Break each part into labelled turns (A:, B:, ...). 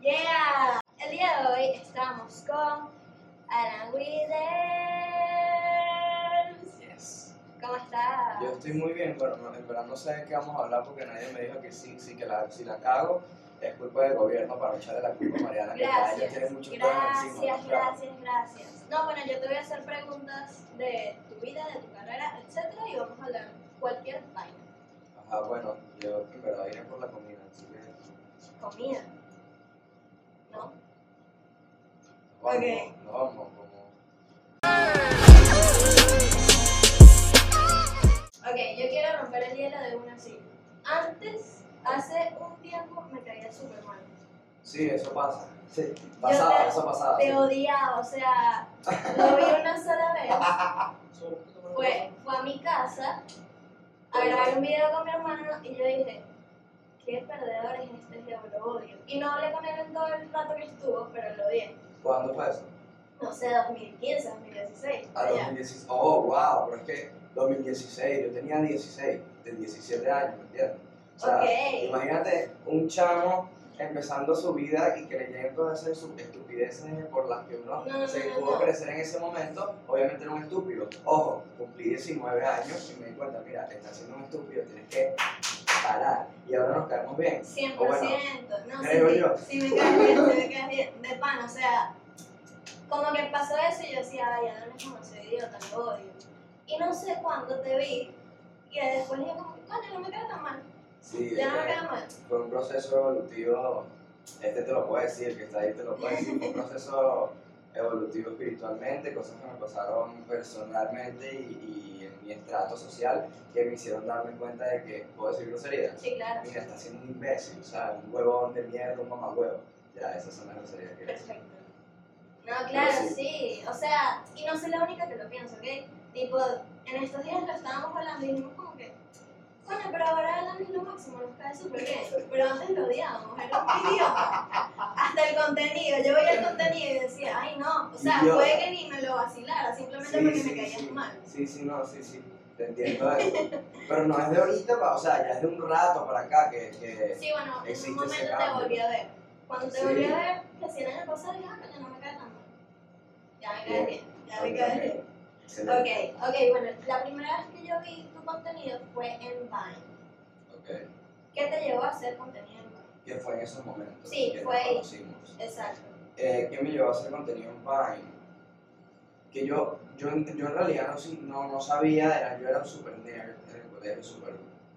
A: Yeah. El día de hoy estamos con Alan Withers.
B: Yes.
A: ¿Cómo estás?
B: Yo estoy muy bien, pero no, en verdad no sé de qué vamos a hablar porque nadie me dijo que sí, sí que la, si la cago es culpa del gobierno para echarle la culpa a Mariana, que ya ella
A: Gracias,
B: tiene muchos problemas encima.
A: gracias, gracias, gracias. No, bueno, yo te voy a hacer preguntas de tu vida, de tu carrera, etcétera, y vamos a hablar cualquier vaina.
B: Ajá, bueno, yo en verdad iré por la comida, que
A: Comida. ¿No?
B: vamos,
A: Ok.
B: no vamos como...
A: Ok, yo quiero romper el hielo de una así. Antes, hace un tiempo, me caía súper mal.
B: Sí, eso pasa. Sí, pasaba,
A: te-
B: eso pasaba.
A: Te
B: sí.
A: odiaba, o sea, lo vi una sola vez. Fue, fue a mi casa a grabar un video con mi hermano y yo dije, qué perdedor es este yo lo odio. Y no hablé con él en todo el rato que estuvo, pero lo odié.
B: ¿Cuándo fue eso?
A: No sé, 2015, 2016.
B: A
A: allá.
B: 2016. Oh, wow, pero es que 2016, yo tenía 16, de 17 años, ¿me entiendes? O sea,
A: Ok.
B: imagínate un chamo empezando su vida y creyendo esas estupideces por las que uno
A: No, no,
B: se
A: no,
B: pudo crecer en ese momento, obviamente era un estúpido. Ojo, cumplí 19 años y me di cuenta, mira, estás siendo un estúpido, tienes que parar. Y ahora nos caemos bien.
A: 100%.
B: O bueno,
A: no,
B: creo
A: sí,
B: yo.
A: sí me caes bien, sí me caes bien. De pan, o sea, como que pasó eso y yo decía, ay, Adán es como ese idiota, lo odio. Y no sé cuándo te vi y después dije como, coño, no me queda tan mal.
B: Sí,
A: Ya no me queda mal.
B: fue un proceso evolutivo, este te lo puede decir, el que está ahí te lo puede decir, fue un proceso evolutivo espiritualmente, cosas que me pasaron personalmente y, y mi estrato social que me hicieron darme cuenta de que, ¿puedo decir groserías?
A: Sí, claro.
B: Mira, está siendo un imbécil, o sea, un huevón de mierda, un mamagüevo. Ya, esas son las groserías que
A: Perfecto. No, claro,
B: sí.
A: sí. O sea, y no soy la única que lo pienso, ¿ok? Tipo, en estos días lo estábamos hablando y dijimos como que, coño, pero ahora Alan es lo máximo, nos cae súper bien. Pero antes lo odiábamos, era un idiota. Hasta el contenido, yo veía el contenido y decía, ay no, o sea, puede que ni me lo vacilara, simplemente
B: Sí,
A: porque
B: sí,
A: me caías
B: sí.
A: mal.
B: Sí, sí, no, sí, sí, te entiendo eso. Pero no es de ahorita, o sea, ya es de un rato para acá que... que
A: Sí, bueno, en un momento te volví a ver. Cuando te volví a ver, el año pasado dije, ah, coño, no me cae tan mal. Ya me caes bien, ya me
B: ok.
A: bien. Ok, ok, bueno, la primera vez que yo vi tu contenido fue en Vine.
B: Ok.
A: ¿Qué te llevó a hacer contenido?
B: Que fue en esos momentos
A: Sí,
B: que
A: fue
B: nos conocimos.
A: Exacto.
B: Eh, ¿Qué me llevó a hacer contenido en Vine? Que yo, yo, yo en realidad no, no, no sabía, era, yo era un super nerd en el colegio, super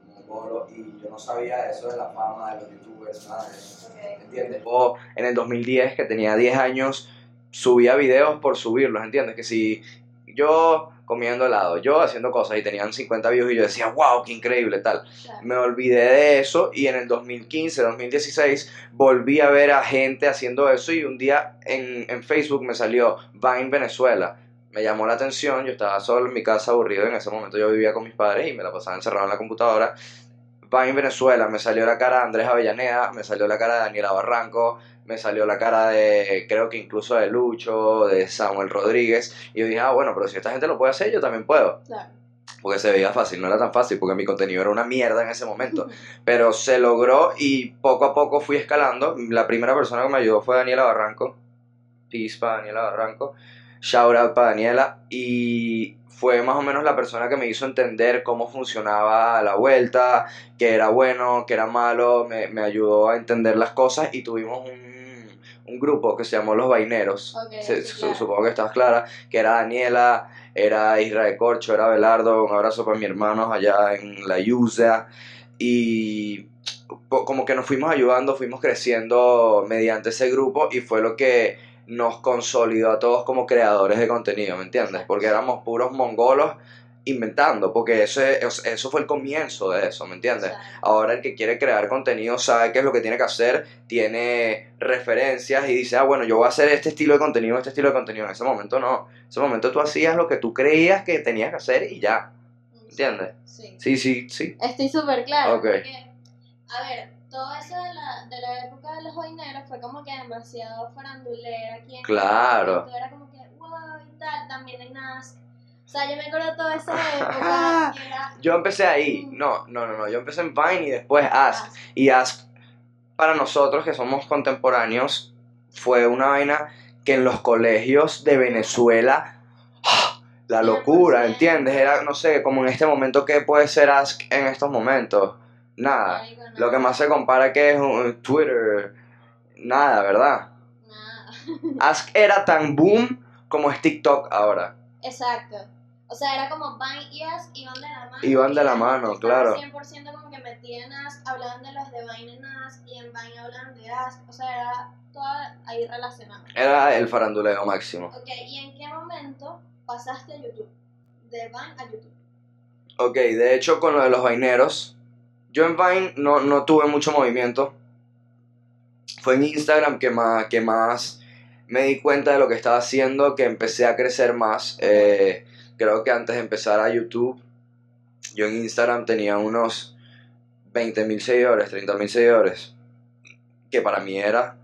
B: mongolo, y yo no sabía eso de la fama de los youtubers, nada de eso.
A: Ok.
B: ¿entiendes? O en el 2010, que tenía 10 años, subía videos por subirlos, ¿entiendes? Que si yo comiendo helado, yo haciendo cosas y tenían 50 views y yo decía, wow, qué increíble, tal.
A: Claro.
B: Me olvidé de eso y en el 2015, 2016 volví a ver a gente haciendo eso y un día en, en Facebook me salió Vine Venezuela. Me llamó la atención, yo estaba solo en mi casa aburrido, en ese momento yo vivía con mis padres y me la pasaba encerrado en la computadora. Vine Venezuela, me salió la cara de Andrés Avellaneda, me salió la cara de Daniela Barranco, me salió la cara de, creo que incluso de Lucho, de Samuel Rodríguez, y yo dije, ah, bueno, pero si esta gente lo puede hacer, yo también puedo
A: Claro.
B: porque se veía fácil, no era tan fácil, porque mi contenido era una mierda en ese momento, pero se logró y poco a poco fui escalando. La primera persona que me ayudó fue Daniela Barranco, para Daniela Barranco, shout out para Daniela, y fue más o menos la persona que me hizo entender cómo funcionaba la vuelta, que era bueno, que era malo, me, me ayudó a entender las cosas y tuvimos un, un grupo que se llamó Los Vaineros,
A: Ok,
B: Se-
A: sí,
B: su-
A: claro.
B: supongo que estás clara, que era Daniela, era Israel Corcho, era Belardo, un abrazo para mi hermanos allá en la Yusa y como que nos fuimos ayudando, fuimos creciendo mediante ese grupo y fue lo que nos consolidó a todos como creadores de contenido, ¿me entiendes? Porque éramos puros mongolos inventando, porque eso, es- eso fue el comienzo de eso, ¿me entiendes? Ahora el que quiere crear contenido sabe qué es lo que tiene que hacer, tiene referencias y dice, ah, bueno, yo voy a hacer este estilo de contenido, este estilo de contenido. En ese momento no. En ese momento tú hacías lo que tú creías que tenías que hacer y ya. ¿Entiendes?
A: Sí.
B: Sí, sí, sí.
A: Estoy súper claro.
B: Ok.
A: Porque, a ver, todo eso de la, de la fue como que demasiado farandulera aquí en
B: Claro.
A: Era como que, wow, y tal, también en Ask. O sea, yo me acuerdo toda esa época y era
B: Yo empecé ahí. No, no, no, no. Yo empecé en Vine y después Ask. Y Ask para nosotros que somos contemporáneos, fue una vaina que en los colegios de Venezuela, ¡ah! la locura,
A: 100%.
B: ¿entiendes? Era, no sé, como en este momento, ¿qué puede ser Ask en estos momentos? Nada. Lo que más se compara que es un Twitter, nada, ¿verdad?
A: Nada.
B: Ask era tan boom como es TikTok ahora.
A: Exacto. O sea, era como Vine y Ask iban de la mano.
B: Iban de la mano, claro.
A: 100% como que metían Ask, hablaban de los de Vine en Ask y en Vine hablaban de Ask. O sea, era todo ahí relacionado.
B: Era el faranduleo máximo.
A: Ok, ¿y en qué momento pasaste a YouTube? De Vine a YouTube.
B: Ok, de hecho con lo de los vaineros, yo en Vine no, no tuve mucho movimiento. Fue en Instagram que más, que más me di cuenta de lo que estaba haciendo, que empecé a crecer más. Eh, creo que antes de empezar a YouTube, yo en Instagram tenía unos 20.000 seguidores, 30.000 seguidores, que para mí era.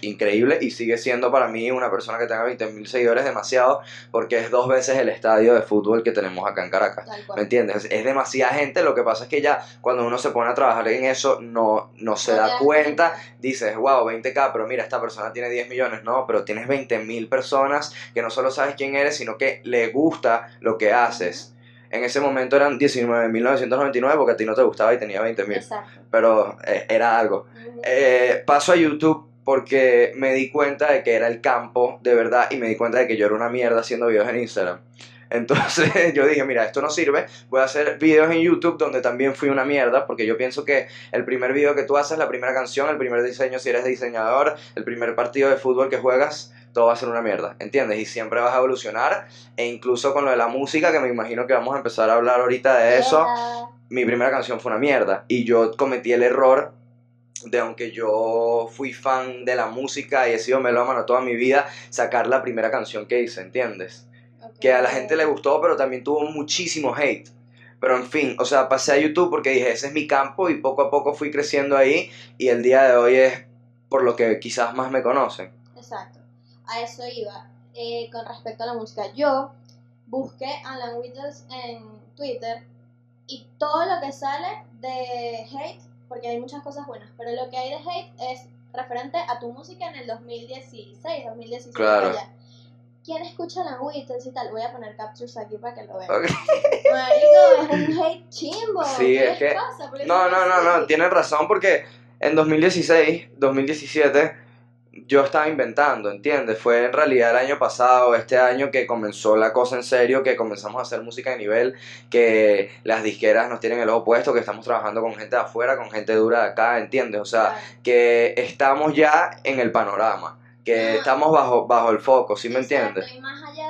B: Increíble y sigue siendo para mí una persona que tenga 20.000 seguidores demasiado porque es dos veces el estadio de fútbol que tenemos acá en Caracas. ¿Me entiendes? Es demasiada gente, lo que pasa es que ya cuando uno se pone a trabajar en eso no, no se da cuenta, dices, wow, 20k, pero mira, esta persona tiene 10 millones, no, pero tienes 20.000 personas que no solo sabes quién eres, sino que le gusta lo que haces. En ese momento eran 19.999 porque a ti no te gustaba y tenía 20.000,
A: Exacto.
B: pero eh, era algo. Eh, paso a YouTube porque me di cuenta de que era el campo de verdad y me di cuenta de que yo era una mierda haciendo videos en Instagram. Entonces yo dije, mira, esto no sirve, voy a hacer videos en YouTube donde también fui una mierda, porque yo pienso que el primer video que tú haces, la primera canción, el primer diseño si eres diseñador, el primer partido de fútbol que juegas, todo va a ser una mierda, ¿entiendes? Y siempre vas a evolucionar, e incluso con lo de la música, que me imagino que vamos a empezar a hablar ahorita de eso,
A: Yeah.
B: mi primera canción fue una mierda y yo cometí el error de aunque yo fui fan de la música y he sido melómano toda mi vida, sacar la primera canción que hice, ¿entiendes? Que a la gente le gustó, pero también tuvo muchísimo hate. Pero en fin, o sea, pasé a YouTube porque dije, ese es mi campo y poco a poco fui creciendo ahí y el día de hoy es por lo que quizás más me conocen.
A: Exacto. A eso iba. Eh, con respecto a la música, yo busqué Alan Whittles en Twitter y todo lo que sale de hate, porque hay muchas cosas buenas, pero lo que hay de hate es referente a tu música en el 2016, 2017.
B: Claro.
A: allá. ¿Quién escucha Alan Whittles y tal? Voy a poner captures aquí para que lo vean.
B: Ok.
A: Marico, es un hate chimbo.
B: Sí,
A: ¿Qué
B: es que- No, no, no, no, tienen razón porque en 2016, 2017, yo estaba inventando, ¿entiendes? Fue en realidad el año pasado, este año que comenzó la cosa en serio, que comenzamos a hacer música de nivel, que las disqueras nos tienen el ojo puesto, que estamos trabajando con gente de afuera, con gente dura de acá, ¿entiendes? O sea, que estamos ya en el panorama, que
A: Ah.
B: estamos bajo, bajo el foco, ¿sí me
A: Exacto,
B: entiendes?
A: Y más allá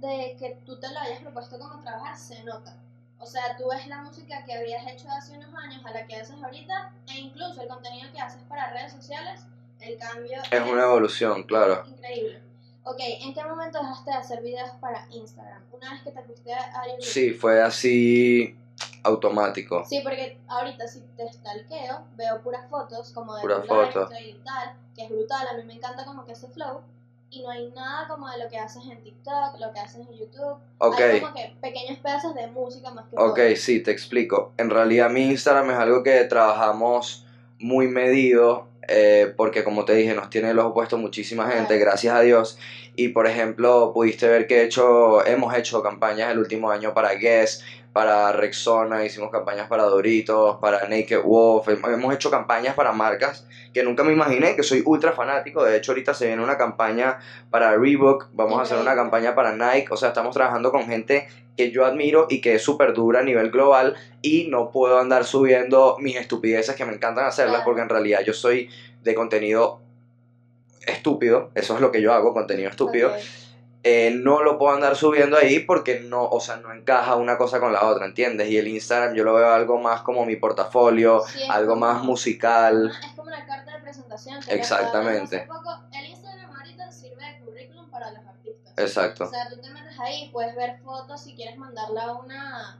A: de, de que tú te lo hayas propuesto como trabajar, se nota. O sea, tú ves la música que habrías hecho hace unos años a la que haces ahorita, e incluso el contenido que haces para redes sociales, el cambio
B: Es una evolución, claro.
A: increíble. Ok, ¿en qué momento dejaste de hacer videos para Instagram? Una vez que te fuiste a YouTube.
B: Sí, fue así automático.
A: Sí, porque ahorita si te stalkeo, veo puras fotos como de
B: Puras fotos.
A: y tal, que es brutal, a mí me encanta como que ese flow, y no hay nada como de lo que haces en TikTok, lo que haces en YouTube,
B: Ok.
A: hay como que pequeños pedazos de música más que
B: Ok,
A: todo.
B: sí, te explico. En realidad mi Instagram es algo que trabajamos muy medido eh, porque como te dije nos tiene el ojo puesto muchísima gente, gracias a Dios. Y por ejemplo pudiste ver que he hecho, hemos hecho campañas el último año para Guess, para Rexona, hicimos campañas para Doritos, para Naked Wolf, hem- hemos hecho campañas para marcas que nunca me imaginé, que soy ultra fanático. De hecho ahorita se viene una campaña para Reebok, vamos a hacer una campaña para Nike, o sea, estamos trabajando con gente que yo admiro y que es súper dura a nivel global y no puedo andar subiendo mis estupideces que me encantan hacerlas porque en realidad yo soy de contenido estúpido, eso es lo que yo hago, contenido estúpido.
A: Ok.
B: Eh, no lo puedo andar subiendo ahí porque no, o sea, no encaja una cosa con la otra, ¿entiendes? Y el Instagram yo lo veo algo más como mi portafolio,
A: Sí,
B: algo
A: como-
B: más musical.
A: Es como una carta de presentación. que
B: Exactamente.
A: poco, el Instagram ahorita sirve de currículum para los artistas.
B: Exacto.
A: O sea, tú te metes ahí, puedes ver fotos si quieres mandarla a una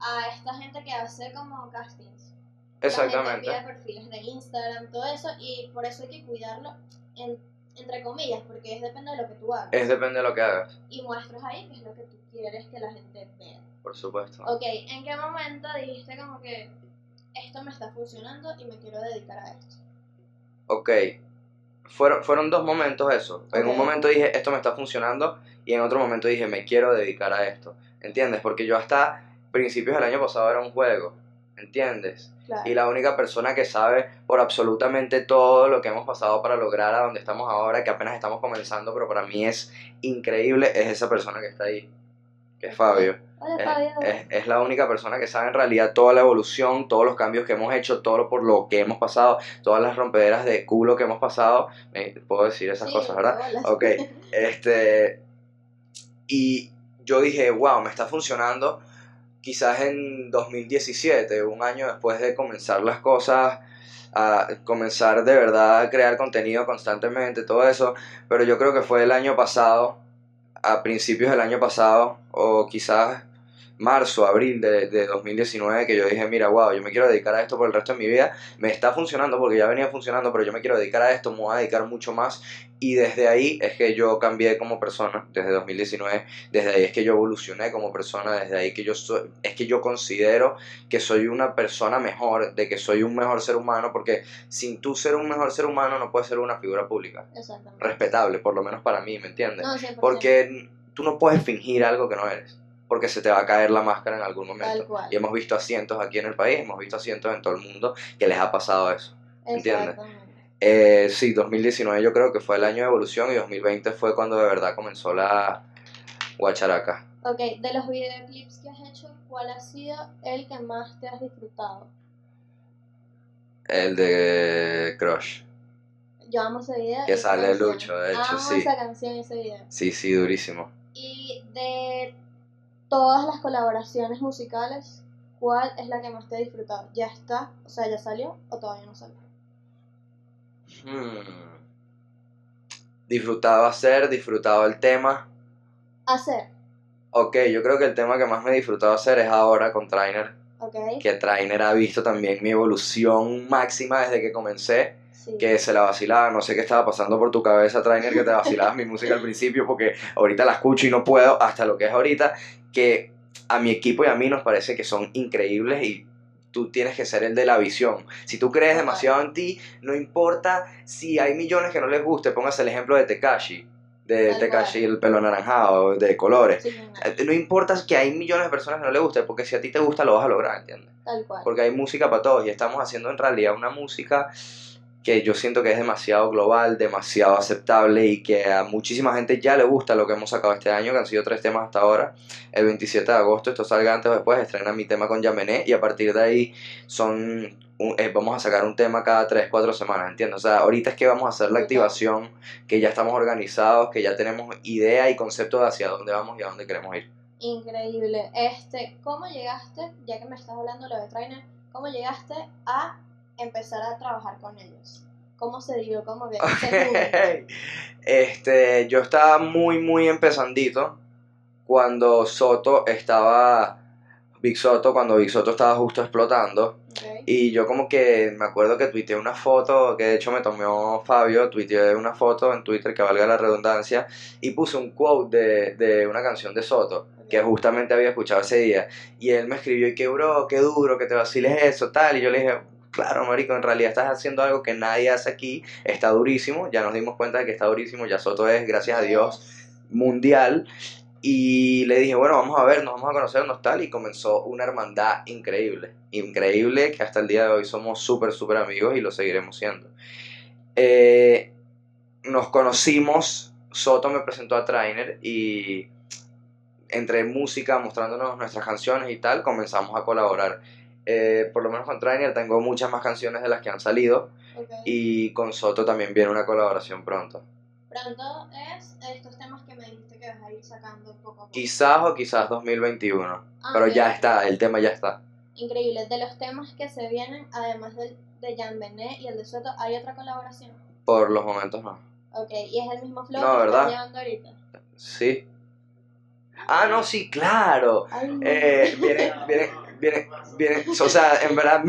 A: a esta gente que hace como castings. La
B: Exactamente.
A: gente envía perfiles de Instagram, todo eso, y por eso hay que cuidarlo, en- entre comillas, porque es depende de lo que tú hagas.
B: Es depende de lo que hagas,
A: Y muestras ahí que es lo que tú quieres que la gente vea.
B: por supuesto.
A: Ok, ¿en qué momento dijiste como que esto me está funcionando y me quiero dedicar a esto?
B: ok, fueron, fueron dos momentos eso. En un momento dije, esto me está funcionando, y en otro momento dije, me quiero dedicar a esto. ¿Entiendes? Porque yo hasta principios del año pasado era un juego. ¿Entiendes?
A: Claro.
B: Y la única persona que sabe por absolutamente todo lo que hemos pasado para lograr a donde estamos ahora, que apenas estamos comenzando, pero para mí es increíble, es esa persona que está ahí, que es Fabio.
A: Hola,
B: Es,
A: Fabio.
B: es- es la única persona que sabe en realidad toda la evolución, todos los cambios que hemos hecho, todo lo por lo que hemos pasado, todas las rompederas de culo que hemos pasado. Puedo decir esas
A: Sí,
B: cosas, ¿verdad?
A: hola.
B: Ok, este. Y yo dije, wow, me está funcionando. Quizás en 2017, un año después de comenzar las cosas, a comenzar de verdad a crear contenido constantemente, todo eso. Pero yo creo que fue el año pasado, a principios del año pasado, o quizás marzo, abril de, de 2019, que yo dije, mira, wow, yo me quiero dedicar a esto por el resto de mi vida. Me está funcionando porque ya venía funcionando, pero yo me quiero dedicar a esto, me voy a dedicar mucho más. Y desde ahí es que yo cambié como persona, desde 2019, desde ahí es que yo evolucioné como persona, desde ahí que yo soy, es que yo considero que soy una persona mejor, de que soy un mejor ser humano, porque sin tú ser un mejor ser humano no puedes ser una figura pública, respetable, por lo menos para mí, ¿me entiendes?
A: No, 100%.
B: Porque tú no puedes fingir algo que no eres, porque se te va a caer la máscara en algún
A: Tal
B: momento.
A: cual.
B: Y hemos visto a cientos aquí en el país, hemos visto a cientos en todo el mundo que les ha pasado eso. ¿entiendes? Eh, sí, 2019 yo creo que fue el año de evolución y 2020 fue cuando de verdad comenzó la guacharaca.
A: Ok, de los videoclips que has hecho, ¿cuál ha sido el que más te has disfrutado?
B: El de Crush.
A: Yo amo ese video.
B: Que sale
A: canción.
B: Lucho, de hecho,
A: amo
B: sí.
A: esa canción ese video.
B: Sí, sí, durísimo.
A: Y de todas las colaboraciones musicales, ¿cuál es la que más te has disfrutado? ¿Ya está? O sea, ¿ya salió o todavía no salió?
B: Hmm. Disfrutado hacer, disfrutado el tema.
A: Hacer,
B: Ok, yo creo que el tema que más me he disfrutado hacer es ahora con Trainer.
A: ¿ok?
B: Que Trainer ha visto también mi evolución máxima desde que comencé.
A: Sí.
B: que se la vacilaba, no sé qué estaba pasando por tu cabeza, Trainer, que te vacilabas mi música al principio, porque ahorita la escucho y no puedo, hasta lo que es ahorita, que a mi equipo y a mí nos parece que son increíbles y tú tienes que ser el de la visión. Si tú crees demasiado en ti, no importa si hay millones que no les guste, pongas el ejemplo de Tekashi, de Tekashi, el pelo anaranjado, de colores.
A: Sí, no,
B: Eh, No importa que hay millones de personas que no les guste, porque si a ti te gusta lo vas a lograr, ¿entiendes?
A: tal cual.
B: porque hay música para todos y estamos haciendo en realidad una música que yo siento que es demasiado global, demasiado aceptable y que a muchísima gente ya le gusta lo que hemos sacado este año, que han sido tres temas hasta ahora. El 27 de agosto, esto salga antes o después, estrena mi tema con Yamené y a partir de ahí son un- eh, vamos a sacar un tema cada 3, 4 semanas, ¿entiendes? O sea, ahorita es que vamos a hacer la activación, que ya estamos organizados, que ya tenemos idea y concepto de hacia dónde vamos y a dónde queremos ir.
A: Increíble. Este, ¿cómo llegaste, ya que me estás hablando de Trainer, cómo llegaste a empezar a trabajar con ellos? ¿Cómo se dio? ¿Cómo que juntan?
B: este, yo estaba muy, muy empezandito cuando Soto estaba, Big Soto, cuando Big Soto estaba justo explotando.
A: Ok.
B: Y yo como que me acuerdo que tuiteé una foto, que de hecho me tomó Fabio, tuiteé una foto en Twitter, que valga la redundancia, y puse un quote de, de una canción de Soto, que justamente había escuchado ese día. Y él me escribió, y que bro, qué duro, que te vaciles eso, tal. Y yo le dije, claro, marico, en realidad estás haciendo algo que nadie hace aquí, está durísimo, ya nos dimos cuenta de que está durísimo, ya Soto es, gracias a Dios, mundial. Y le dije, bueno, vamos a vernos, vamos a conocernos tal. Y comenzó una hermandad increíble. Increíble que hasta el día de hoy somos súper, súper amigos y lo seguiremos siendo. Eh, nos conocimos, Soto me presentó a Trainer y entre música, mostrándonos nuestras canciones y tal, comenzamos a colaborar. Eh, por lo menos con Trainer tengo muchas más canciones de las que han salido y con Soto también viene una colaboración pronto.
A: Pronto es estos temas que me dijiste que vas a ir sacando poco a poco.
B: Quizás o quizás 2021.
A: Ah,
B: Pero ya está, el tema ya está.
A: Increíble. De los temas que se vienen, además del de Jan Benet y el de Soto, ¿hay otra colaboración?
B: Por los momentos no.
A: Ok, y es el mismo flow
B: No,
A: que estás llevando ahorita.
B: Sí. Ah, no, sí, claro.
A: Ay,
B: Eh, viene, viene, viene, viene. O sea, en verdad.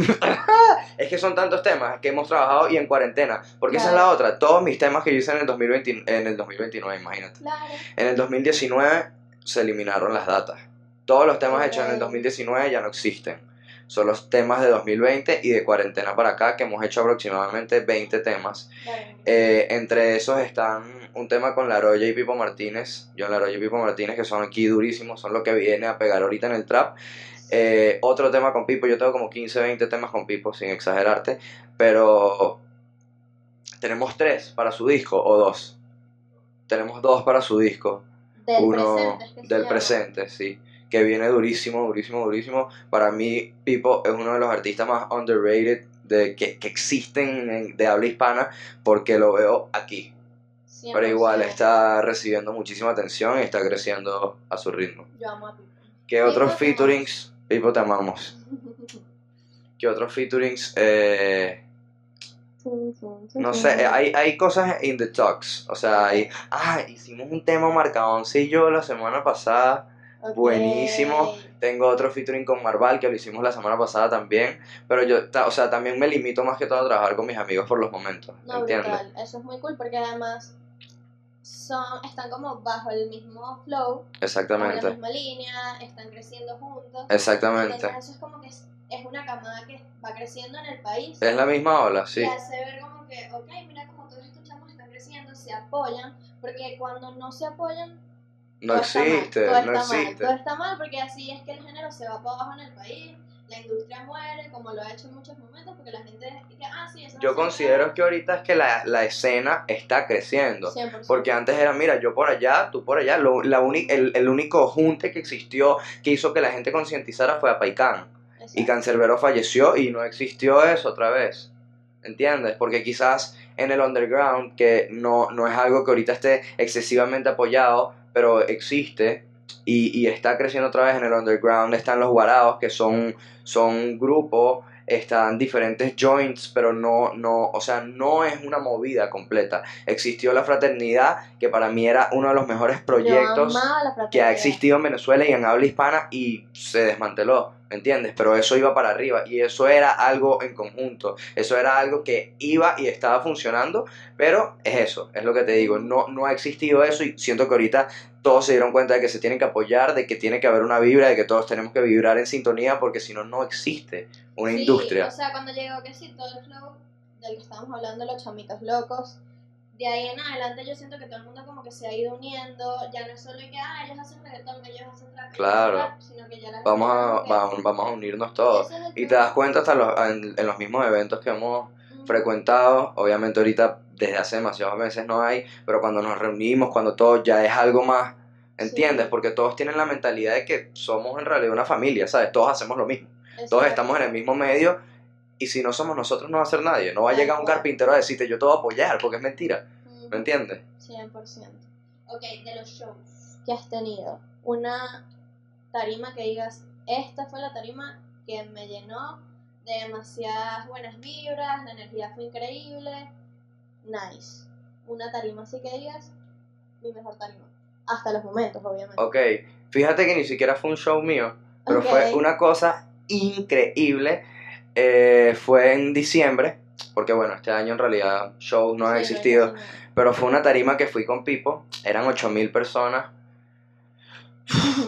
B: es que son tantos temas que hemos trabajado y en cuarentena. Porque esa es la otra. Todos mis temas que yo hice en el, 2020, en el 2029, imagínate.
A: Claro.
B: En el 2019 se eliminaron las datas. Todos los temas hechos en el
A: Ok.
B: 2019 ya no existen. son los temas de 2020 y de cuarentena para acá, que hemos hecho aproximadamente 20 temas. Eh, entre esos están un tema con Laroya y Pipo Martínez, John Laroya y Pipo Martínez, que son aquí durísimos, son lo que viene a pegar ahorita en el trap. Eh, otro tema con Pipo, yo tengo como 15, 20 temas con Pipo, sin exagerarte, pero tenemos tres para su disco o dos. Tenemos dos para su disco.
A: del
B: Uno
A: presente,
B: del
A: llama.
B: presente, sí. Que viene durísimo, durísimo, durísimo. Para mí, Pipo es uno de los artistas más underrated de, que, que existen en- de habla hispana porque lo veo aquí. Pero igual
A: 100%.
B: está recibiendo muchísima atención y está creciendo a su ritmo.
A: Yo amo a Pipo.
B: ¿Qué otros
A: Pipo,
B: featurings? Pipo, te amamos. ¿Qué otros featurings? Eh, no sé, hay, hay cosas in the talks. O sea, hay, ah, hicimos un tema marca 11 y yo la semana pasada. Buenísimo. Tengo otro featuring con Marval que lo hicimos la semana pasada también. Pero yo, ta- o sea, también me limito más que todo a trabajar con mis amigos por los momentos.
A: No,
B: ¿Entiendes?
A: brutal. Eso es muy cool porque además son, están como bajo el mismo flow, bajo la
B: Exactamente.
A: misma línea, están creciendo juntos.
B: Exactamente.
A: Entonces eso es como que es, es una camada que va creciendo en el país.
B: Es la misma ola, sí.
A: Y hace ver como que, ok, mira como todos estos chamos están creciendo, se apoyan, porque cuando no se apoyan,
B: No
A: todo está mal,
B: existe, no
A: está mal,
B: existe.
A: todo está mal porque así es que el género se va para abajo en el país, la industria muere, como lo ha hecho en muchos momentos, porque la gente dice, ah, sí, eso no
B: Yo considero que ahorita es que la, la escena está creciendo.
A: puede". 100%.
B: Porque antes era, mira, yo por allá, tú por allá. Lo- la uni- el, el único junte que existió que hizo que la gente concientizara fue a Paicán. Y. Cancerbero falleció y no existió eso otra vez. ¿Entiendes? Porque quizás en el underground, que no, no es algo que ahorita esté excesivamente apoyado, pero existe y, y está creciendo otra vez en el underground, están los guarados, que son, son grupos, están diferentes joints, pero no, no, o sea, no es una movida completa. Existió la fraternidad, que para mí era uno de los mejores proyectos que ha existido en Venezuela y en habla hispana y se desmanteló, ¿me entiendes? Pero eso iba para arriba y eso era algo en conjunto, eso era algo que iba y estaba funcionando, pero es eso, es lo que te digo, no, no ha existido eso y siento que ahorita todos se dieron cuenta de que se tienen que apoyar, de que tiene que haber una vibra, de que todos tenemos que vibrar en sintonía porque si no, no existe una
A: Sí,
B: industria.
A: O sea, cuando llegó que sí, todo el flow del que estábamos hablando, los chamitos locos, de ahí en adelante yo siento que todo el mundo como que se ha ido uniendo, ya no es solo que, ah, ellos hacen reggaetón, ellos hacen trap,
B: Claro.
A: rap, sino que ya la gente
B: Vamos a, vamos, vamos a unirnos todos.
A: es
B: Y te das cuenta hasta los- en, en los mismos eventos que hemos frecuentado, obviamente ahorita desde hace demasiados meses no hay, pero cuando nos reunimos, cuando todo ya es algo más, ¿entiendes?
A: Sí.
B: Porque todos tienen la mentalidad de que somos en realidad una familia, ¿sabes? Todos hacemos lo mismo, todos estamos en el mismo medio y si no somos nosotros no va a ser nadie, no va a llegar un carpintero a decirte yo te voy a apoyar, porque es mentira,
A: Ujú.
B: ¿me entiendes?
A: 100%. Ok, de los shows que has tenido, una tarima que digas, esta fue la tarima que me llenó de demasiadas buenas vibras, la energía fue increíble, nice. Una tarima así que digas, mi mejor tarima. Hasta los momentos, obviamente.
B: Ok, fíjate que ni siquiera fue un show mío, pero fue una cosa increíble. Eh, fue en diciembre, porque bueno, este año en realidad shows no han
A: Sí,
B: existido,
A: casi
B: pero fue una tarima que fui con Pipo, eran 8000 personas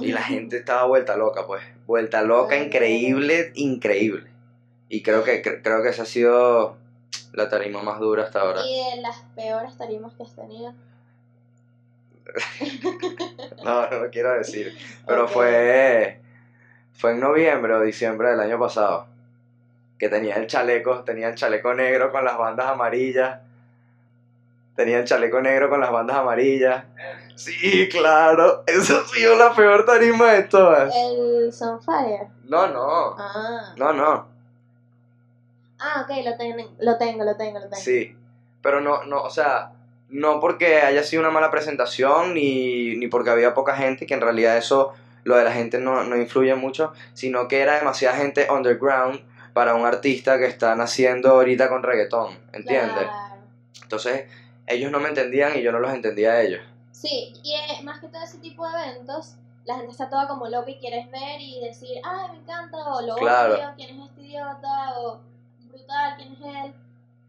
B: y la gente estaba vuelta loca, pues, vuelta loca, increíble, increíble. Y creo que cre- creo que esa ha sido la tarima más dura hasta ahora.
A: Y de las peores tarimas que has tenido.
B: No, no lo quiero decir, pero
A: Ok.
B: fue fue en noviembre o diciembre del año pasado. Que tenía el chaleco, tenía el chaleco negro con las bandas amarillas. Tenía el chaleco negro con las bandas amarillas. Sí, claro. Esa ha sido la peor tarima de todas.
A: El Sunfire.
B: No, no.
A: Ah.
B: No, no.
A: Ah, ok, lo, ten- lo tengo, lo tengo, lo tengo.
B: Sí. Pero no, no, o sea, no porque haya sido una mala presentación ni, ni porque había poca gente, que en realidad eso, lo de la gente no, no influye mucho, sino que era demasiada gente underground para un artista que está naciendo ahorita con reggaetón, ¿entiendes?
A: Claro.
B: Entonces, ellos no me entendían y yo no los entendía a ellos.
A: Sí, y eh, más que todo ese tipo de eventos, la gente está toda como loca y quieres ver y decir, ay, me encanta, o lo
B: Claro.
A: odio, quién es este idiota, o brutal, quién es él.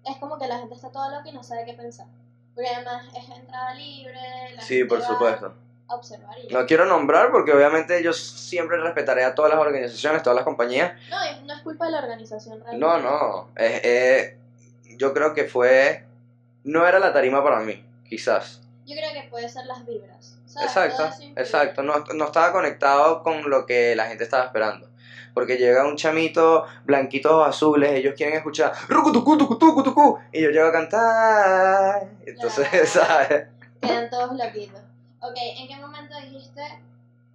A: Es como que la gente está toda loca y no sabe qué pensar. Porque además es entrada libre. La
B: Sí, por supuesto.
A: observar y
B: No quiero nombrar porque obviamente yo siempre respetaré a todas las organizaciones, todas las compañías.
A: No, no es culpa de la organización realmente.
B: No, no. eh, eh, yo creo que fue. No era la tarima para mí, quizás.
A: Yo creo que puede ser las vibras. ¿sabes?
B: Exacto,
A: Todo
B: exacto. No, no estaba conectado con lo que la gente estaba esperando. Porque llega un chamito, blanquitos azules, ellos quieren escuchar rucutucu, tucutucu, tucu, y yo llego a cantar. Entonces,
A: Claro.
B: ¿sabes?
A: Quedan todos loquitos. Ok, ¿en qué momento dijiste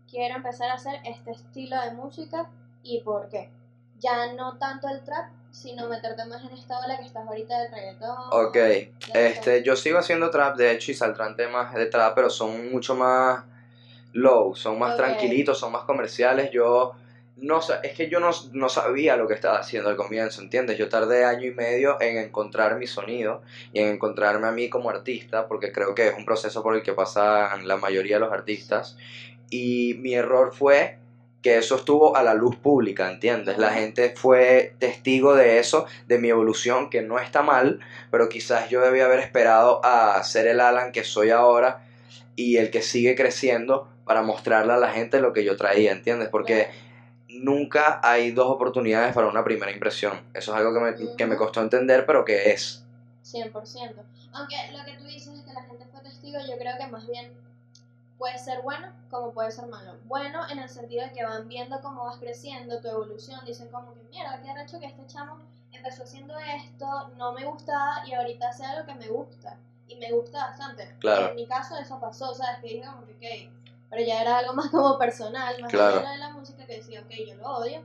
A: quiero empezar a hacer este estilo de música y por qué? Ya no tanto el trap, sino meterte más en esta ola que estás ahorita del reggaetón.
B: Ok, este, yo sigo haciendo trap, de hecho, y saldrán temas de trap, pero son mucho más low, son más
A: Ok.
B: tranquilitos, son más comerciales. Yo no es que yo no, no sabía lo que estaba haciendo al comienzo, ¿entiendes? Yo tardé año y medio en encontrar mi sonido y en encontrarme a mí como artista, porque creo que es un proceso por el que pasan la mayoría de los artistas. Y mi error fue que eso estuvo a la luz pública, ¿entiendes? La gente fue testigo de eso, de mi evolución, que no está mal, pero quizás yo debía haber esperado a ser el Alan que soy ahora y el que sigue creciendo para mostrarle a la gente lo que yo traía, ¿entiendes? Porque nunca hay dos oportunidades para una primera impresión. Eso es algo que me, que me
A: Ujú.
B: costó entender, pero que es.
A: 100%. Aunque lo que tú dices es que la gente fue testigo, yo creo que más bien puede ser bueno como puede ser malo. Bueno en el sentido de que van viendo cómo vas creciendo, tu evolución, dicen como que mierda, qué arrecho que este chamo empezó haciendo esto, no me gustaba y ahorita hace algo que me gusta. Y me gusta bastante.
B: Claro.
A: En mi caso eso pasó, ¿sabes? Que dije como que, ok, pero ya era algo más como personal, más
B: Claro.
A: allá de la música que decía, ok, yo lo odio.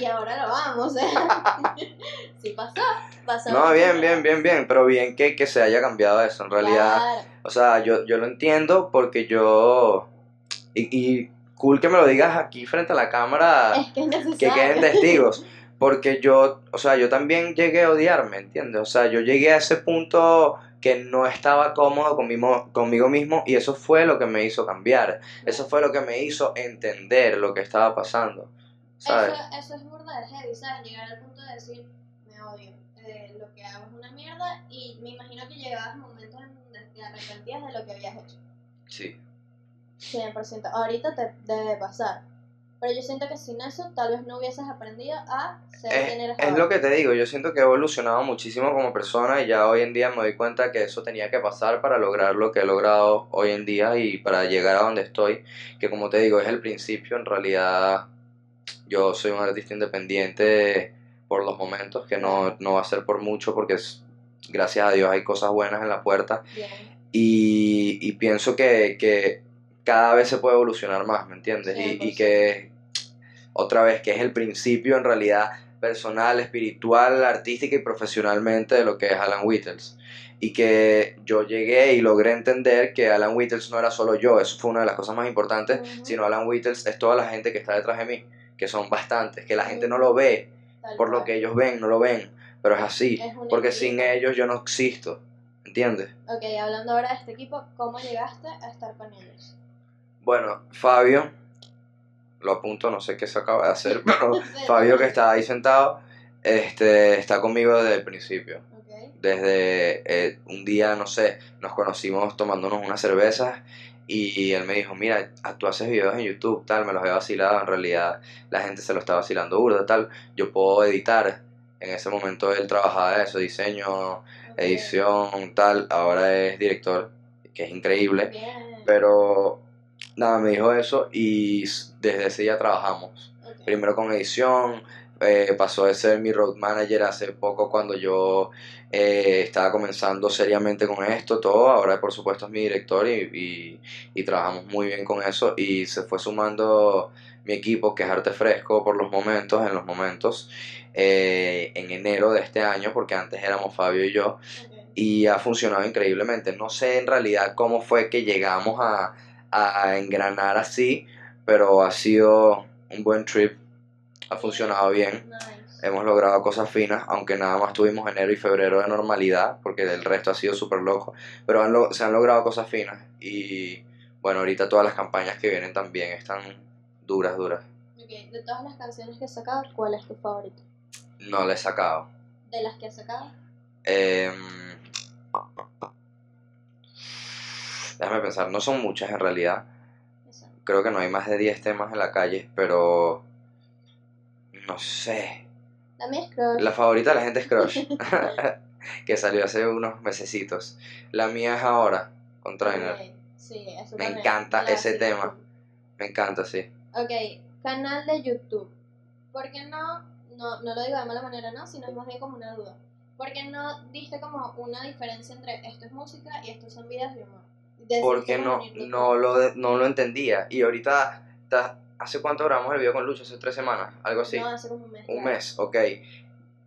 A: Y ahora lo amo, o sea, sí pasó, pasó.
B: No, bien, bien, bien, bien, pero bien que, que se haya cambiado eso. En realidad,
A: Claro.
B: o sea, yo, yo lo entiendo porque yo... Y, y cool que me lo digas aquí frente a la cámara.
A: Es que es
B: que queden testigos. Porque yo, o sea, yo también llegué a odiarme, ¿entiendes? O sea, yo llegué a ese punto que no estaba cómodo conmigo, conmigo mismo y eso fue lo que me hizo cambiar. Eso fue lo que me hizo entender lo que estaba pasando, ¿sabes?
A: Eso, eso es burda de heavy, ¿sabes? Llegar al punto de decir, me odio, eh, lo que hago es una mierda y me imagino que llegabas momentos en donde te arrepentías de lo que habías hecho.
B: Sí.
A: 100%. Ahorita te debe pasar. Pero yo siento que sin eso tal vez no hubieses aprendido a ser quien
B: Es,
A: eres
B: es
A: ahora.
B: lo que te digo, yo siento que he evolucionado muchísimo como persona y ya hoy en día me doy cuenta que eso tenía que pasar para lograr lo que he logrado hoy en día y para llegar a donde estoy, que como te digo es el principio, en realidad yo soy un artista independiente por los momentos, que no, no va a ser por mucho porque es- gracias a Dios hay cosas buenas en la puerta
A: Bien.
B: y, y pienso que, que cada vez se puede evolucionar más, ¿me entiendes? Y, y
A: 100%.
B: que otra vez, que es el principio en realidad personal, espiritual, artística y profesionalmente de lo que es Alan Whittles. Y que yo llegué y logré entender que Alan Whittles no era solo yo, eso fue una de las cosas más importantes,
A: Ujú.
B: sino Alan Whittles es toda la gente que está detrás de mí, que son bastantes, que la gente no lo ve
A: Tal
B: por lo que ellos ven, no lo ven, pero es así,
A: Es
B: porque sin ellos yo no existo, ¿entiendes?
A: Ok, hablando ahora de este equipo, ¿cómo llegaste a estar con ellos?
B: Bueno, Fabio, lo apunto, no sé qué se acaba de hacer, pero Fabio que está ahí sentado, este, está conmigo desde el principio. Desde eh, un día, no sé, nos conocimos tomándonos unas cervezas y él me dijo, mira, tú haces videos en YouTube, tal, me los he vacilado, en realidad la gente se lo está vacilando burda, tal, yo puedo editar. En ese momento él trabajaba eso, diseño, edición, tal, ahora es director, que es increíble.
A: Bien.
B: Pero nada, me dijo eso y desde ese día trabajamos. Primero con edición, eh, pasó de ser mi road manager hace poco cuando yo eh, estaba comenzando seriamente con esto, todo. Ahora por supuesto es mi director y, y, y trabajamos muy bien con eso y se fue sumando mi equipo que es Arte Fresco por los momentos, en los momentos, eh, en enero de este año, porque antes éramos Fabio y yo y ha funcionado increíblemente. No sé en realidad cómo fue que llegamos a, a engranar así, pero ha sido un buen trip, ha funcionado bien.
A: Nice.
B: Hemos logrado cosas finas, aunque nada más tuvimos enero y febrero de normalidad, porque el resto ha sido súper loco, pero han lo- se han logrado cosas finas y bueno, ahorita todas las campañas que vienen también están duras, duras.
A: De todas las canciones que has sacado, ¿cuál es tu favorito?
B: No le he sacado.
A: De las que has sacado,
B: Em, déjame pensar, no son muchas en realidad, creo que no hay más de 10 temas en la calle, pero no sé.
A: La mía es Crush.
B: La favorita de la gente es Crush, que salió hace unos mesecitos. La mía es ahora, con Trainer.
A: Ok, Sí, eso
B: Me
A: también.
B: encanta ese tema. Me encanta, sí.
A: Ok, canal de YouTube. ¿Por qué no, no, no lo digo de mala manera, no, sino es más bien como una duda? ¿Por qué no diste como una diferencia entre esto es música y estos son videos de humor?
B: Porque no, no, lo, no lo entendía. Y ahorita, ta- ¿hace cuánto grabamos el video con Lucho? ¿Hace tres semanas? Algo así.
A: No, hace como un mes.
B: Un
A: claro.
B: mes, ok.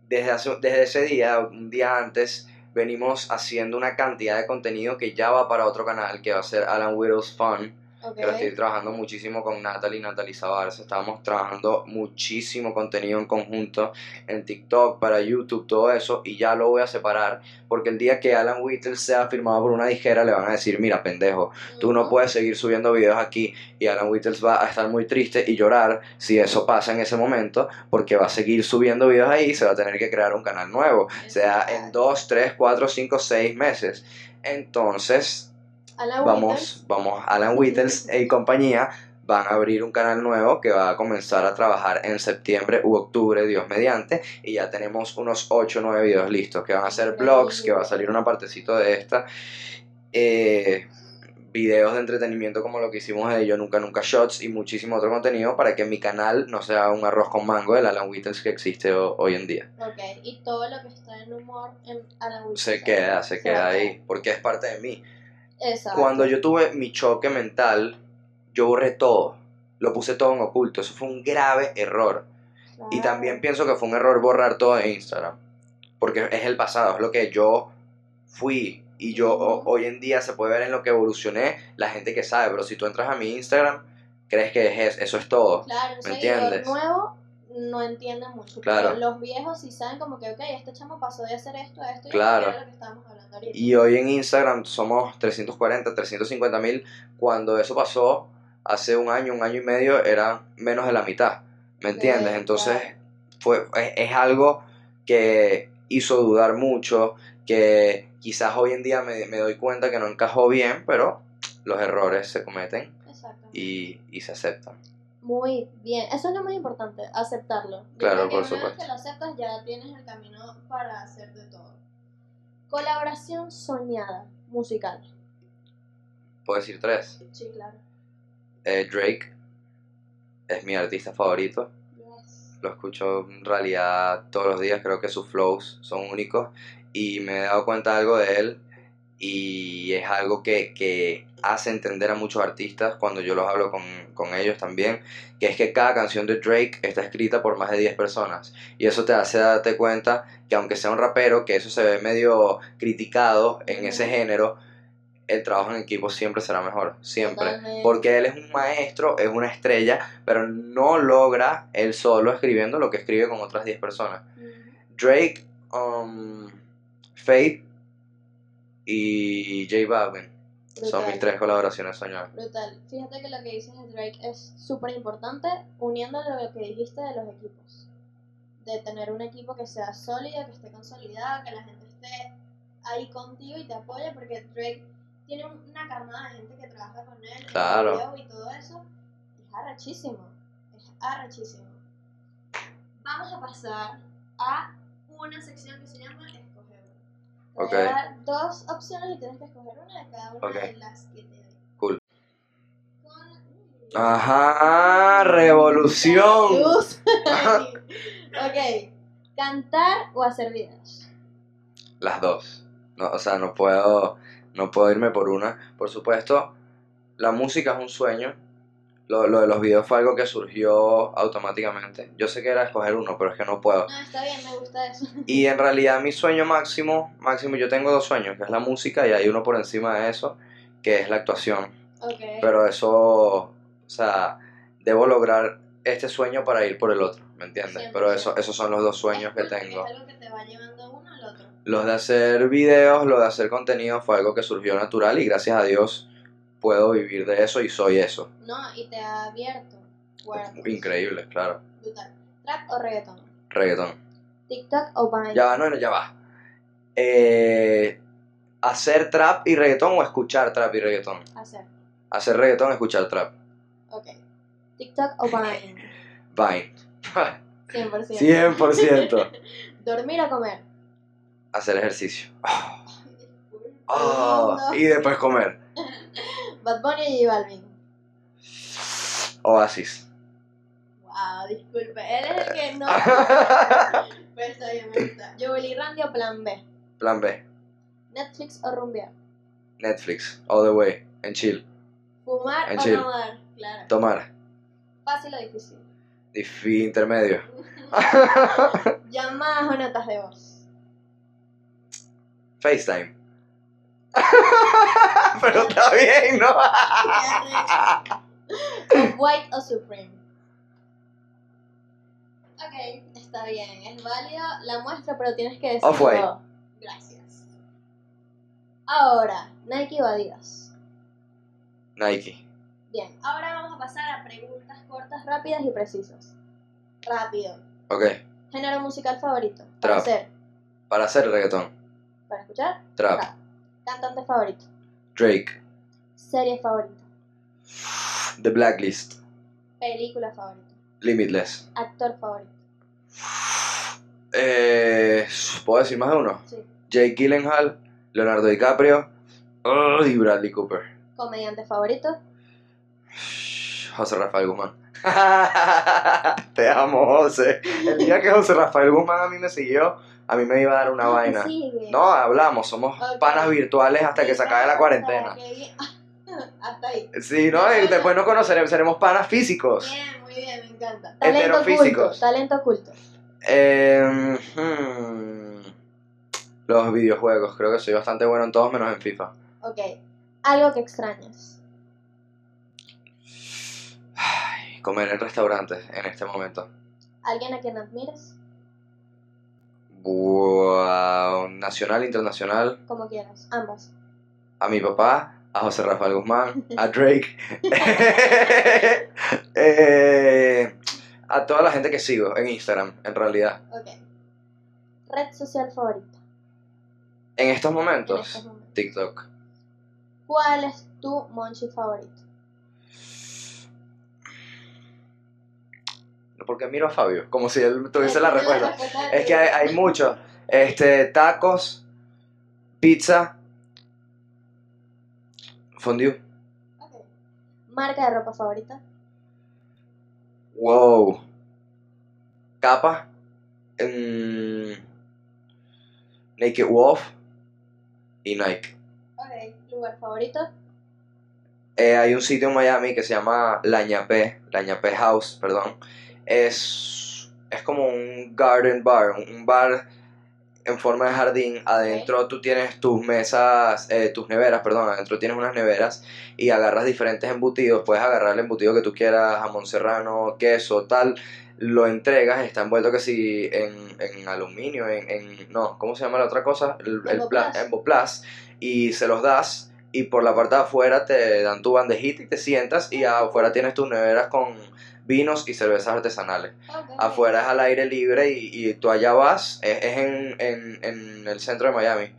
B: Desde, hace- desde ese día, un día antes, venimos haciendo una cantidad de contenido que ya va para otro canal, que va a ser Alan Whittles Fun,
A: Ok.
B: que lo estoy trabajando muchísimo con Natalie, Natalie Zabarza. Estábamos trabajando muchísimo contenido en conjunto en TikTok, para YouTube, todo eso, y ya lo voy a separar, porque el día que Alan Whittles sea firmado por una dijera, le van a decir, mira, pendejo, Tú no puedes seguir subiendo videos aquí y Alan Whittles va a estar muy triste y llorar si eso pasa en ese momento porque va a seguir subiendo videos ahí y se va a tener que crear un canal nuevo, sea en 2, 3, 4, 5, 6 meses. Entonces,
A: Alan
B: vamos, vamos, Alan Whittles y compañía van a abrir un canal nuevo que va a comenzar a trabajar en septiembre u octubre, Dios mediante, y ya tenemos unos 8 o 9 videos listos, que van a ser vlogs, que va a salir una partecito de esta, eh, videos de entretenimiento como lo que hicimos de Yo Nunca Nunca Shots y muchísimo otro contenido para que mi canal no sea un arroz con mango del Alan Whittles que existe ho- hoy en día.
A: Ok, y todo lo que está en humor en Alan Whittles.
B: Se queda, se queda ahí, porque es parte de mí.
A: Exacto.
B: Cuando yo tuve mi choque mental, yo borré todo. Lo puse todo en oculto. Eso fue un grave error. Y también pienso que fue un error borrar todo de Instagram. Porque es el pasado, es lo que yo fui. Y yo hoy en día se puede ver en lo que evolucioné la gente que sabe. Pero si tú entras a mi Instagram, crees que es eso, eso es todo.
A: Claro,
B: ¿Me entiendes?
A: nuevo no entiende mucho.
B: Claro.
A: Los viejos sí saben como que, ok, este chamo pasó de hacer esto a esto y
B: Claro.
A: lo que estábamos hablando ahorita.
B: Y hoy en Instagram somos 340, 350 mil. Cuando eso pasó hace un año, un año y medio, era menos de la mitad. ¿Me entiendes? Entonces,
A: claro.
B: fue, es, es algo que hizo dudar mucho, que quizás hoy en día me, me doy cuenta que no encajó bien, pero los errores se cometen y, y se aceptan.
A: Muy bien. Eso es lo más importante, aceptarlo.
B: Claro,
A: creo que
B: por
A: una vez que lo aceptas ya tienes el camino para hacer de todo. Colaboración soñada, musical.
B: Puedo decir tres.
A: Sí, claro.
B: Eh, Drake es mi artista favorito.
A: Yes.
B: lo escucho en realidad todos los días, creo que sus flows son únicos y me he dado cuenta de algo de él y es algo que, que hace entender a muchos artistas cuando yo los hablo con, con ellos también, que es que cada canción de Drake está escrita por más de 10 personas y eso te hace darte cuenta que aunque sea un rapero, que eso se ve medio criticado en ese género, el trabajo en equipo siempre será mejor, siempre.
A: Totalmente.
B: Porque él es un maestro, es una estrella, pero no logra él solo escribiendo lo que escribe con otras 10 personas. Drake, um, Faith y J Balvin son mis tres colaboraciones soñadas.
A: Brutal. Fíjate que lo que dices de Drake es súper importante, uniendo lo que dijiste de los equipos. De tener un equipo que sea sólido, que esté consolidado, que la gente esté ahí contigo y te apoye, porque Drake tiene una camada de gente que trabaja con él,
B: Claro.
A: y todo eso. Es arrechísimo. Es arrechísimo. Vamos a pasar a una sección que se llama Escoger. Te
B: Ok.
A: voy a dar dos opciones y tienes que escoger una de cada una
B: Ok.
A: de las que te doy.
B: Cool. Ajá, revolución.
A: Ok. ¿Cantar o hacer videos?
B: Las dos. No, o sea, no puedo, no puedo irme por una. Por supuesto, la música es un sueño. Lo, lo de los videos fue algo que surgió automáticamente. Yo sé que era escoger uno, pero es que no puedo.
A: No, está bien, me gusta eso.
B: Y en realidad mi sueño máximo, máximo, yo tengo dos sueños, que es la música y hay uno por encima de eso, que es la actuación.
A: Ok.
B: Pero eso, o sea, debo lograr este sueño para ir por el otro, ¿me entiendes? Pero eso,
A: 100%.
B: esos son los dos sueños que
A: Es
B: tengo.
A: Es algo que te va llevando uno al otro.
B: Los de hacer videos, lo de hacer contenido fue algo que surgió natural y gracias a Dios puedo vivir de eso y soy eso.
A: No, y te ha abierto.
B: Increíble, claro.
A: Brutal. ¿Trap o reggaetón?
B: Reggaetón.
A: ¿TikTok o Vine?
B: Ya va, no, no, ya va. Eh, hacer trap y reggaetón o escuchar trap y reggaetón.
A: Hacer.
B: Hacer reggaetón, escuchar trap.
A: Ok. TikTok o Vine.
B: Vine.
A: 100%.
B: 100%.
A: Dormir o comer.
B: Hacer ejercicio.
A: Oh,
B: Oh, y después comer.
A: Bad Bunny y J Balvin.
B: Oasis.
A: Wow, disculpe. Él es el que no. Pero está bien, me gusta. Randy o Plan B.
B: Plan B.
A: Netflix o rumbear.
B: Netflix. All the way. En chill.
A: Fumar
B: En
A: o
B: chill.
A: dar. Claro.
B: Tomar.
A: Fácil o difícil.
B: Difí intermedio.
A: Llamadas o notas de voz.
B: FaceTime. Pero está bien, ¿no?
A: White o Supreme. Ok, está bien, es válido la muestra, pero tienes que decir
B: Off-White.
A: Gracias. Ahora, Nike o Adidas.
B: Nike.
A: Bien, ahora vamos a pasar a preguntas cortas, rápidas y precisas. Rápido.
B: Ok.
A: Género musical favorito. Para
B: Trap.
A: hacer.
B: Para hacer reggaetón.
A: Para escuchar.
B: Trap.
A: Cantante favorito.
B: Drake.
A: Serie favorita.
B: The Blacklist.
A: Película favorita.
B: Limitless.
A: Actor favorito.
B: Eh, ¿Puedo decir más de uno?
A: Sí.
B: Jake Gyllenhaal, Leonardo DiCaprio oh, y Bradley Cooper.
A: Comediante favorito.
B: José Rafael Guzmán. Te amo, José. El día que José Rafael Guzmán a mí me siguió, a mí me iba a dar una
A: Ah,
B: vaina.
A: ¿te sigue?
B: No, hablamos, somos panas virtuales hasta que se acabe la cuarentena.
A: Hasta ahí.
B: Sí, ¿no? Y después nos conoceremos, seremos panas físicos.
A: Bien, muy bien, me encanta. Talento oculto. Talento oculto.
B: Eh, hmm, los videojuegos, creo que soy bastante bueno en todos menos en FIFA.
A: Ok. Algo que extrañas.
B: Ay, comer en restaurantes en este momento.
A: Alguien a quien admires.
B: Wow, nacional, internacional,
A: Como quieras. Ambas.
B: a mi papá, a José Rafael Guzmán, a Drake, eh, a toda la gente que sigo en Instagram, en realidad.
A: Ok. Red social favorita.
B: En estos
A: En
B: momentos,
A: estos momentos.
B: TikTok.
A: ¿Cuál es tu monchi favorito?
B: Porque miro a Fabio, como si él tuviese la respuesta. Es que hay, hay muchos. Este, tacos, pizza, fondue.
A: Marca de ropa favorita.
B: Wow. Capa. mm, Naked Wolf y Nike.
A: Ok. Lugar favorito.
B: Eh, hay un sitio en Miami que se llama La Ñapé, La Ñapé House, perdón. Es, es como un garden bar, un, bar en forma de jardín. Adentro tú tienes tus mesas, eh, tus neveras, perdón, adentro tienes unas neveras y agarras diferentes embutidos. Puedes agarrar el embutido que tú quieras, jamón serrano, queso, tal. Lo entregas, está envuelto que si en, en aluminio, en, en- no, ¿cómo se llama la otra cosa? El, el pla-
A: emboplas.
B: Y se los das y por la parte de afuera te dan tu bandejita y te sientas y afuera tienes tus neveras con vinos y cervezas artesanales. Afuera es al aire libre y, y tú allá vas, es, es en, en, en el centro de Miami,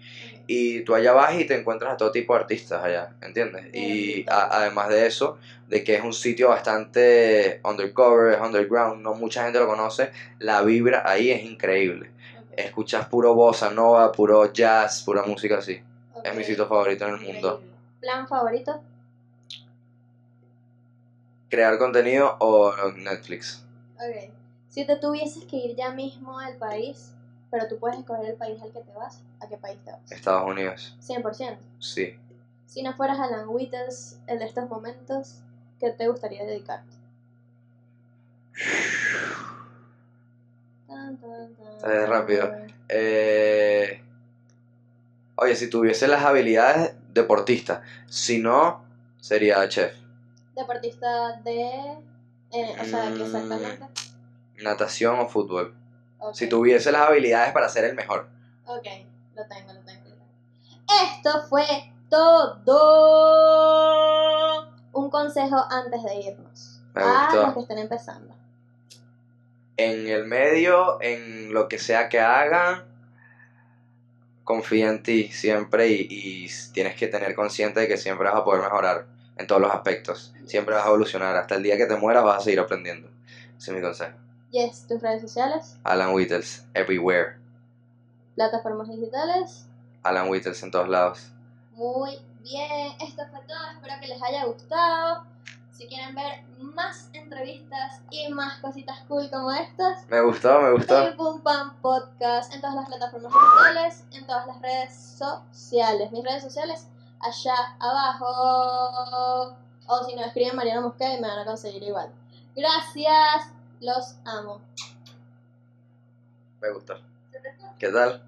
B: y tú allá vas y te encuentras a todo tipo de artistas allá, ¿entiendes? Y a- además de eso, de que es un sitio bastante undercover, es underground, no mucha gente lo conoce, la vibra ahí es increíble. Escuchas puro bossa nova, puro jazz, pura música así. Es mi sitio favorito en el mundo.
A: ¿Plan favorito?
B: Crear contenido o Netflix.
A: Ok. Si te tuvieses que ir ya mismo al país, pero tú puedes escoger el país al que te vas, ¿a qué país te vas?
B: Estados Unidos.
A: 100%.
B: Sí.
A: Si no fueras Alan Withers, el de estos momentos, ¿qué te gustaría dedicarte? Tan, tan, tan,
B: Está bien rápido. Eh, oye, si tuviese las habilidades deportista, si no, sería chef.
A: Deportista de... eh, o sea, ¿qué
B: Mm.
A: exactamente?
B: Natación o fútbol. Si tuviese las habilidades para ser el mejor.
A: Ok, lo tengo, lo tengo. lo tengo. Esto fue todo. Un consejo antes de irnos.
B: Me
A: a
B: gustó.
A: los que estén empezando.
B: En el medio, en lo que sea que hagan, confía en ti siempre y, y tienes que tener consciente de que siempre vas a poder mejorar en todos los aspectos. Siempre vas a evolucionar. Hasta el día que te mueras vas a seguir aprendiendo. Ese es mi consejo.
A: Yes, tus redes sociales,
B: Alan Whittles, everywhere.
A: plataformas digitales.
B: Alan Whittles en todos lados.
A: Muy bien, esto fue todo. Espero que les haya gustado. Si quieren ver más entrevistas y más cositas cool como estas,
B: Me gustó, me gustó.
A: Pim Pum Pam Podcast en todas las plataformas digitales, en todas las redes sociales. Mis redes sociales allá abajo. O si no escriben Mariana Mosqueda y me van a conseguir igual. Gracias, los amo.
B: Me gustó. ¿Qué tal?